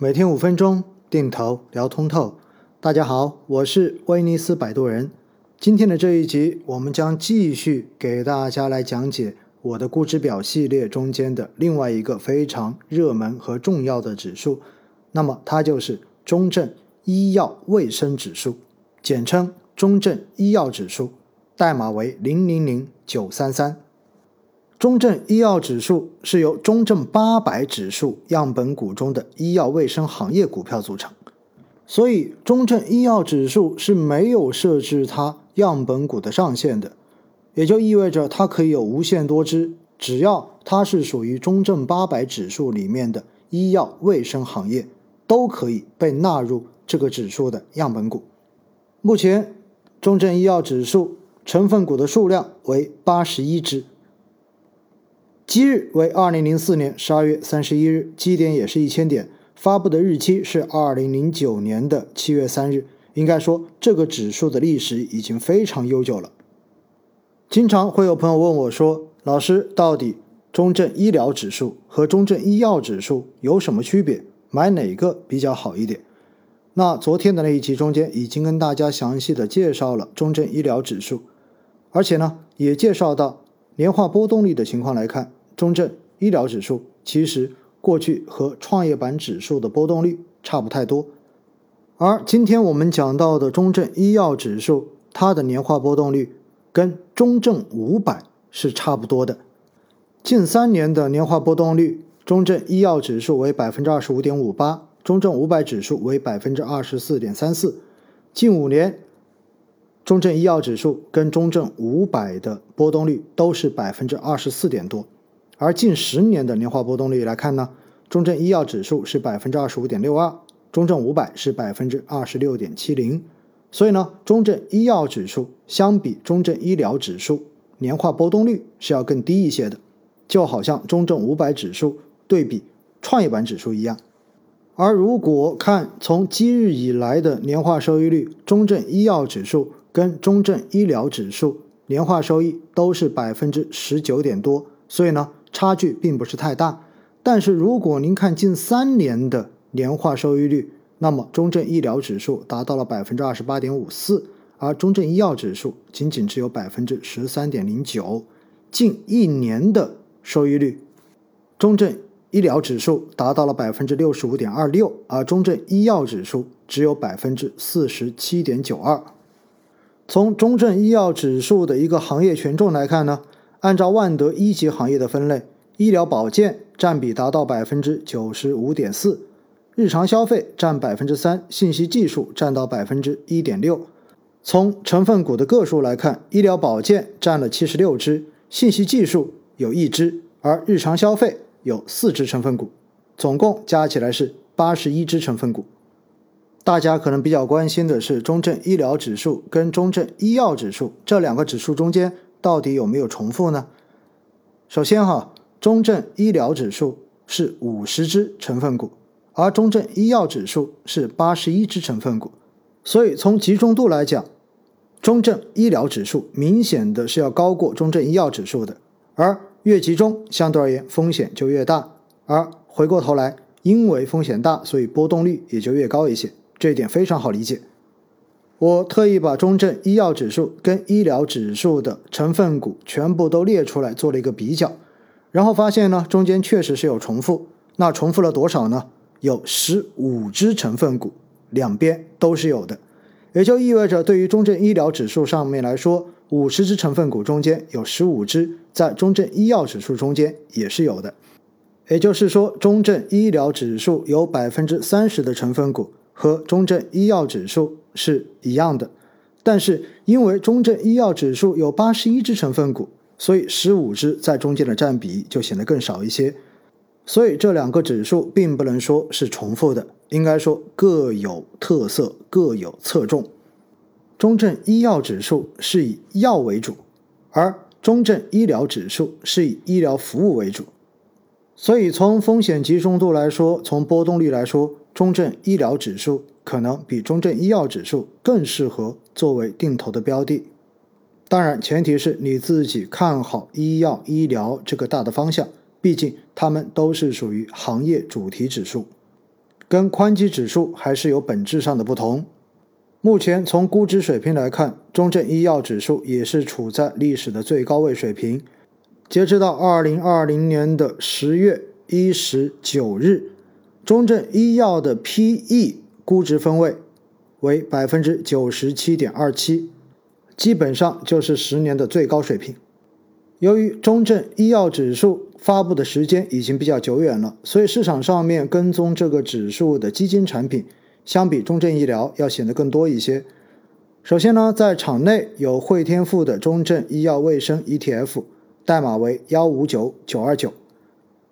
每天五分钟，定投聊通透。大家好，我是威尼斯摆渡人。今天的这一集，我们将继续给大家来讲解我的估值表系列中间的另外一个非常热门和重要的指数。那么，它就是中证医药卫生指数，简称中证医药指数，代码为零零零九三三。中证医药指数是由中证八百指数样本股中的医药卫生行业股票组成，所以中证医药指数是没有设置它样本股的上限的，也就意味着它可以有无限多只，只要它是属于中证八百指数里面的医药卫生行业，都可以被纳入这个指数的样本股。目前，中证医药指数成分股的数量为八十一只。基日为二零零四年十二月三十一日，基点也是一千点，发布的日期是二零零九年的七月三日。应该说，这个指数的历史已经非常悠久了。经常会有朋友问我说：“老师，到底中证医疗指数和中证医药指数有什么区别？买哪个比较好一点？”那昨天的那一期中间已经跟大家详细的介绍了中证医疗指数，而且呢，也介绍到年化波动率的情况来看。中证医疗指数其实过去和创业板指数的波动率差不太多，而今天我们讲到的中证医药指数，它的年化波动率跟中证五百是差不多的。近三年的年化波动率，中证医药指数为百分之二十五点五八，中证五百指数为百分之二十四点三四。近五年，中证医药指数跟中证五百的波动率都是百分之二十四点多。而近十年的年化波动率来看呢，中证医药指数是百分之二十五点六二，中证五百是百分之二十六点七零，所以呢，中证医药指数相比中证医疗指数年化波动率是要更低一些的，就好像中证五百指数对比创业板指数一样。而如果看从今日以来的年化收益率，中证医药指数跟中证医疗指数年化收益都是百分之十九点多，所以呢。差距并不是太大，但是如果您看近三年的年化收益率，那么中证医疗指数达到了百分之二十八点五四，而中证医药指数仅仅只有百分之十三点零九。近一年的收益率，中证医疗指数达到了百分之六十五点二六，而中证医药指数只有百分之四十七点九二。从中证医药指数的一个行业权重来看呢？按照万德一级行业的分类，医疗保健占比达到百分之九十五点四，日常消费占百分之三，信息技术占到百分之一点六。从成分股的个数来看，医疗保健占了七十六只，信息技术有一只，而日常消费有四只成分股，总共加起来是八十一只成分股。大家可能比较关心的是，中证医疗指数跟中证医药指数这两个指数中间。到底有没有重复呢？首先哈，中证医疗指数是五十只成分股，而中证医药指数是八十一只成分股，所以从集中度来讲，中证医疗指数明显的是要高过中证医药指数的，而越集中相对而言风险就越大，而回过头来，因为风险大，所以波动率也就越高一些，这一点非常好理解。我特意把中证医药指数跟医疗指数的成分股全部都列出来做了一个比较，然后发现呢，中间确实是有重复。那重复了多少呢？有十五只成分股，两边都是有的，也就意味着对于中证医疗指数上面来说，五十只成分股中间有十五只在中证医药指数中间也是有的。也就是说，中证医疗指数有百分之三十的成分股和中证医药指数。是一样的，但是因为中证医药指数有八十一只成分股，所以十五只在中间的占比就显得更少一些。所以这两个指数并不能说是重复的，应该说各有特色，各有侧重。中证医药指数是以药为主，而中证医疗指数是以医疗服务为主。所以从风险集中度来说，从波动率来说，中证医疗指数。可能比中证医药指数更适合作为定投的标的，当然前提是你自己看好医药医疗这个大的方向，毕竟它们都是属于行业主题指数。跟宽基指数还是有本质上的不同。目前从估值水平来看，中证医药指数也是处在历史的最高位水平。截止到二零二零年的十月一十九日，中证医药的 P/E 估值分位为百分之九十七点二七，基本上就是十年的最高水平。由于中证医药指数发布的时间已经比较久远了，所以市场上面跟踪这个指数的基金产品，相比中证医疗要显得更多一些。首先呢，在场内有汇添富的中证医药卫生 ETF。代码为幺五九九二九，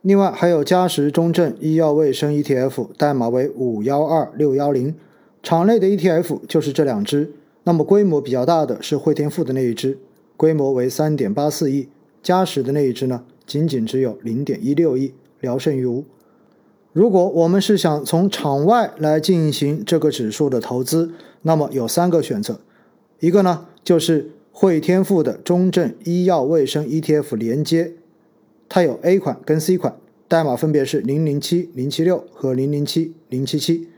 另外还有嘉实中证医药卫生 ETF，代码为五幺二六幺零。场内的 ETF 就是这两只，那么规模比较大的是汇添富的那一只，规模为三点八四亿；嘉实的那一只呢，仅仅只有零点一六亿，聊胜于无。如果我们是想从场外来进行这个指数的投资，那么有三个选择，一个呢就是。汇添富的中证医药卫生 ETF 连接，它有 A 款跟 C 款，代码分别是零零七零七六和零零七零七七。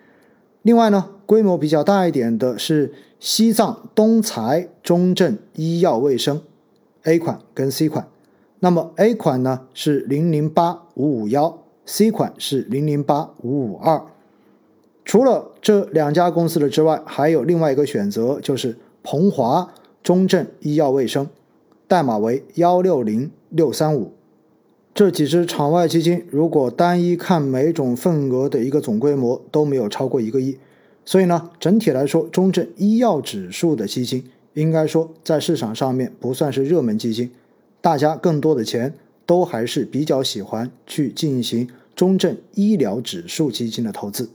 另外呢，规模比较大一点的是西藏东财中证医药卫生 A 款跟 C 款。那么 A 款呢是零零八五五幺，C 款是零零八五五二。除了这两家公司的之外，还有另外一个选择，就是鹏华。中证医药卫生，代码为幺六零六三五。这几只场外基金，如果单一看每种份额的一个总规模都没有超过一个亿，所以呢，整体来说，中证医药指数的基金应该说在市场上面不算是热门基金，大家更多的钱都还是比较喜欢去进行中证医疗指数基金的投资。